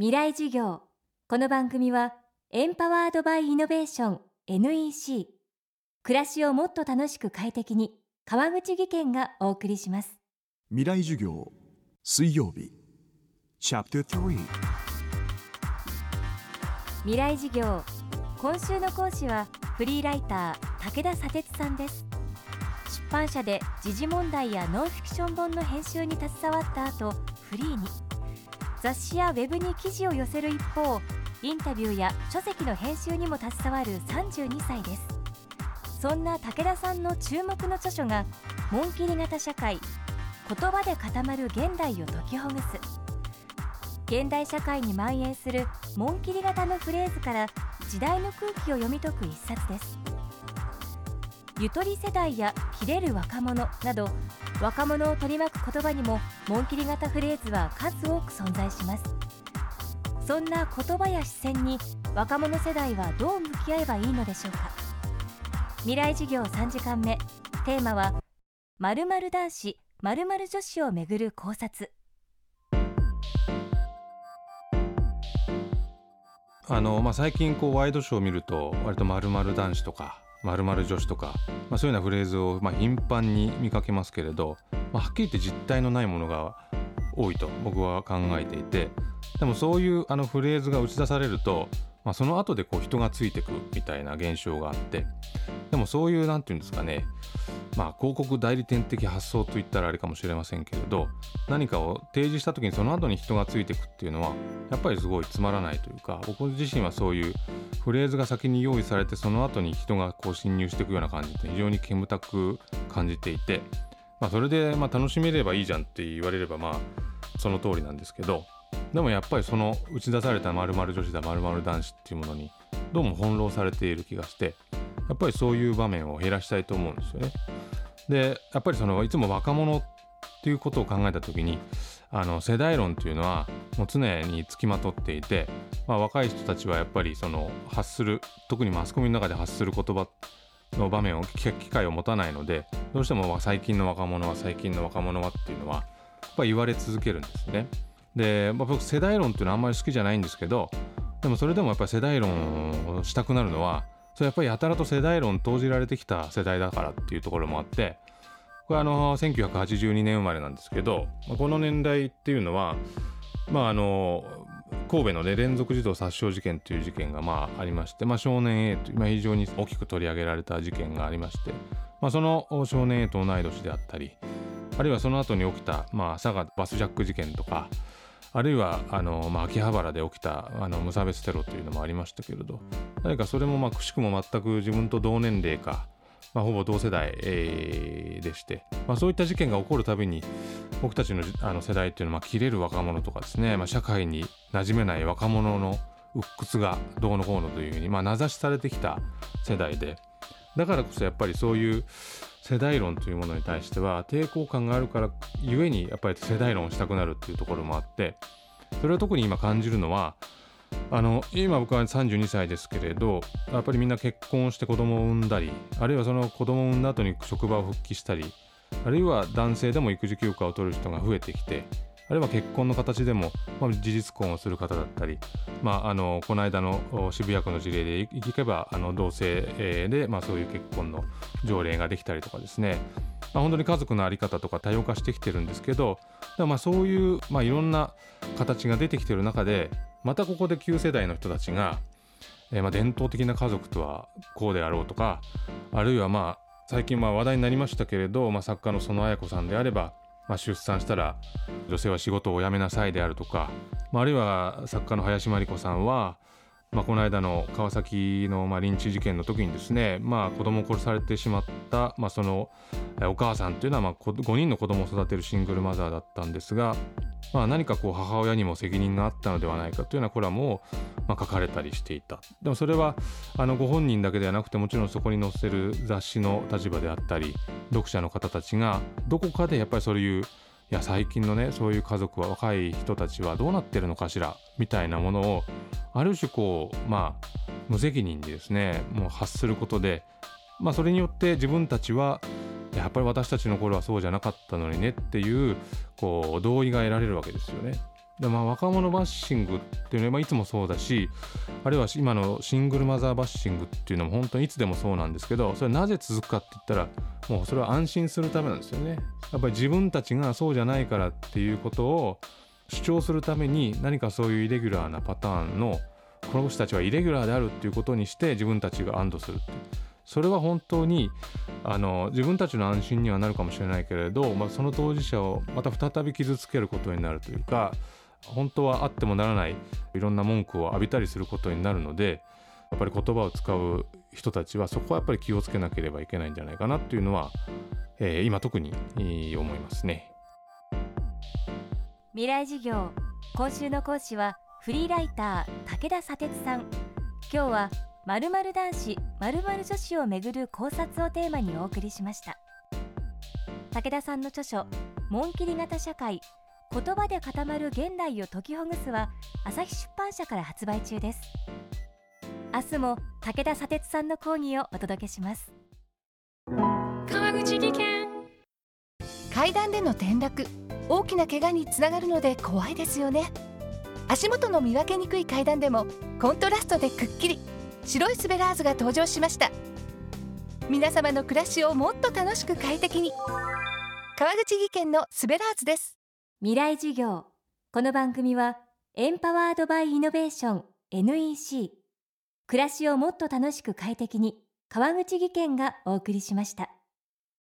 未来授業。この番組はエンパワードバイイノベーション NEC 暮らしをもっと楽しく快適に川口義賢がお送りします。未来授業水曜日。チャプター未来授業。今週の講師はフリーライター武田砂鉄さんです。出版社で時事問題やノンフィクション本の編集に携わった後フリーに雑誌やウェブに記事を寄せる一方インタビューや書籍の編集にも携わる32歳です。そんな武田さんの注目の著書が紋切り型社会言葉で固まる現代を解きほぐす。現代社会に蔓延する紋切り型のフレーズから時代の空気を読み解く一冊です。ゆとり世代や切れる若者など若者を取り巻く言葉にも紋切り型フレーズは数多く存在します。そんな言葉や視線に若者世代はどう向き合えばいいのでしょうか。未来授業3時間目テーマは〇〇男子〇〇女子をめぐる考察。あのまあ、最近こうワイドショーを見ると割と〇〇男子とか〇〇女子とか、まあ、そういうようなフレーズをま頻繁に見かけますけれど、まあ、はっきり言って実体のないものが多いと僕は考えていてでもそういうあのフレーズが打ち出されると、まあ、その後でこう人がついてくみたいな現象があってでもそういう何て言うんですかね。まあ広告代理店的発想といったらあれかもしれませんけれど何かを提示した時にその後に人がついていくっていうのはやっぱりすごいつまらないというか僕自身はそういうフレーズが先に用意されてその後に人がこう侵入していくような感じって非常に煙たく感じていて、まあ、それでまあ楽しめればいいじゃんって言われればまあその通りなんですけどでもやっぱりその打ち出された〇〇女子だ〇〇男子っていうものにどうも翻弄されている気がしてやっぱりそういう場面を減らしたいと思うんですよね。でやっぱりそのいつも若者っていうことを考えた時にあの世代論っていうのはもう常につきまとっていて、まあ、若い人たちはやっぱりその発する特にマスコミの中で発する言葉の場面を聞く機会を持たないのでどうしても最近の若者は最近の若者はっていうのはやっぱ言われ続けるんですね。で、まあ、僕世代論っていうのはあんまり好きじゃないんですけどでもそれでもやっぱり世代論をしたくなるのはそれやっぱりやたらと世代論投じられてきた世代だからっていうところもあってこれあの1982年生まれなんですけどこの年代っていうのはまああの神戸の、ね、連続児童殺傷事件という事件がまあありまして、まあ、少年 A という、まあ、非常に大きく取り上げられた事件がありまして、まあ、その少年 A と同い年であったりあるいはその後に起きた、まあ、佐賀バスジャック事件とかあるいはあの、まあ、秋葉原で起きたあの無差別テロというのもありましたけれど何かそれもまあくしくも全く自分と同年齢か、まあ、ほぼ同世代、えー、でして、まあ、そういった事件が起こるたびに僕たちのあの世代っていうのは、まあ、切れる若者とかですね、まあ、社会に馴染めない若者の鬱屈がどうのこうのというふうに、まあ、名指しされてきた世代でだからこそやっぱりそういう世代論というものに対しては抵抗感があるからゆえにやっぱり世代論をしたくなるっていうところもあってそれは特に今感じるのはあの今僕は32歳ですけれどやっぱりみんな結婚して子供を産んだりあるいはその子供を産んだ後に職場を復帰したりあるいは男性でも育児休暇を取る人が増えてきてあるいは結婚の形でも、まあ、事実婚をする方だったり、まあ、あのこの間の渋谷区の事例でいけばあの同性で、まあ、そういう結婚の条例ができたりとかですね、まあ、本当に家族の在り方とか多様化してきてるんですけどまあそういう、まあ、いろんな形が出てきてる中でまたここで旧世代の人たちが、えー、まあ伝統的な家族とはこうであろうとかあるいはまあ最近まあ話題になりましたけれど、まあ、作家の園綾子さんであればまあ、出産したら女性は仕事を辞めなさいであるとか、まあ、あるいは作家の林真理子さんは、まあ、この間の川崎のまあリンチ事件の時にですね、まあ、子供を殺されてしまった、まあ、そのお母さんというのはまあ5人の子供を育てるシングルマザーだったんですが、まあ、何かこう母親にも責任があったのではないかというようなコラムをまあ書かれたりしていたでもそれはあのご本人だけではなくてもちろんそこに載せる雑誌の立場であったり読者の方たちがどこかでやっぱりそういういや最近のねそういう家族は若い人たちはどうなってるのかしらみたいなものをある種こうまあ無責任でですねもう発することでまあそれによって自分たちはやっぱり私たちの頃はそうじゃなかったのにねっていうこう同意が得られるわけですよね。でまあ、若者バッシングっていうのは、いつもそうだしあるいは今のシングルマザーバッシングっていうのも本当にいつでもそうなんですけどそれはなぜ続くかって言ったらもうそれは安心するためなんですよね。やっぱり自分たちがそうじゃないからっていうことを主張するために何かそういうイレギュラーなパターンのこの人たちはイレギュラーであるっていうことにして自分たちが安堵するっていうそれは本当にあの自分たちの安心にはなるかもしれないけれど、まあ、その当事者をまた再び傷つけることになるというか本当はあってもならないいろんな文句を浴びたりすることになるのでやっぱり言葉を使う人たちはそこはやっぱり気をつけなければいけないんじゃないかなっていうのは、えー、今特に思いますね。未来授業今週の講師はフリーライター武田砂鉄さん。今日は〇〇男子〇〇女子をめぐる考察をテーマにお送りしました。武田さんの著書紋切り型社会言葉で固まる現代を解きほぐすは朝日出版社から発売中です。明日も武田砂鉄さんの講義をお届けします。川口技研。階段での転落大きな怪我につながるので怖いですよね。足元の見分けにくい階段でもコントラストでくっきり白いスベラーズが登場しました。皆様の暮らしをもっと楽しく快適に。川口技研のスベラーズです。未来授業。この番組はエンパワードバイイノベーション NEC 暮らしをもっと楽しく快適に川口技研がお送りしました。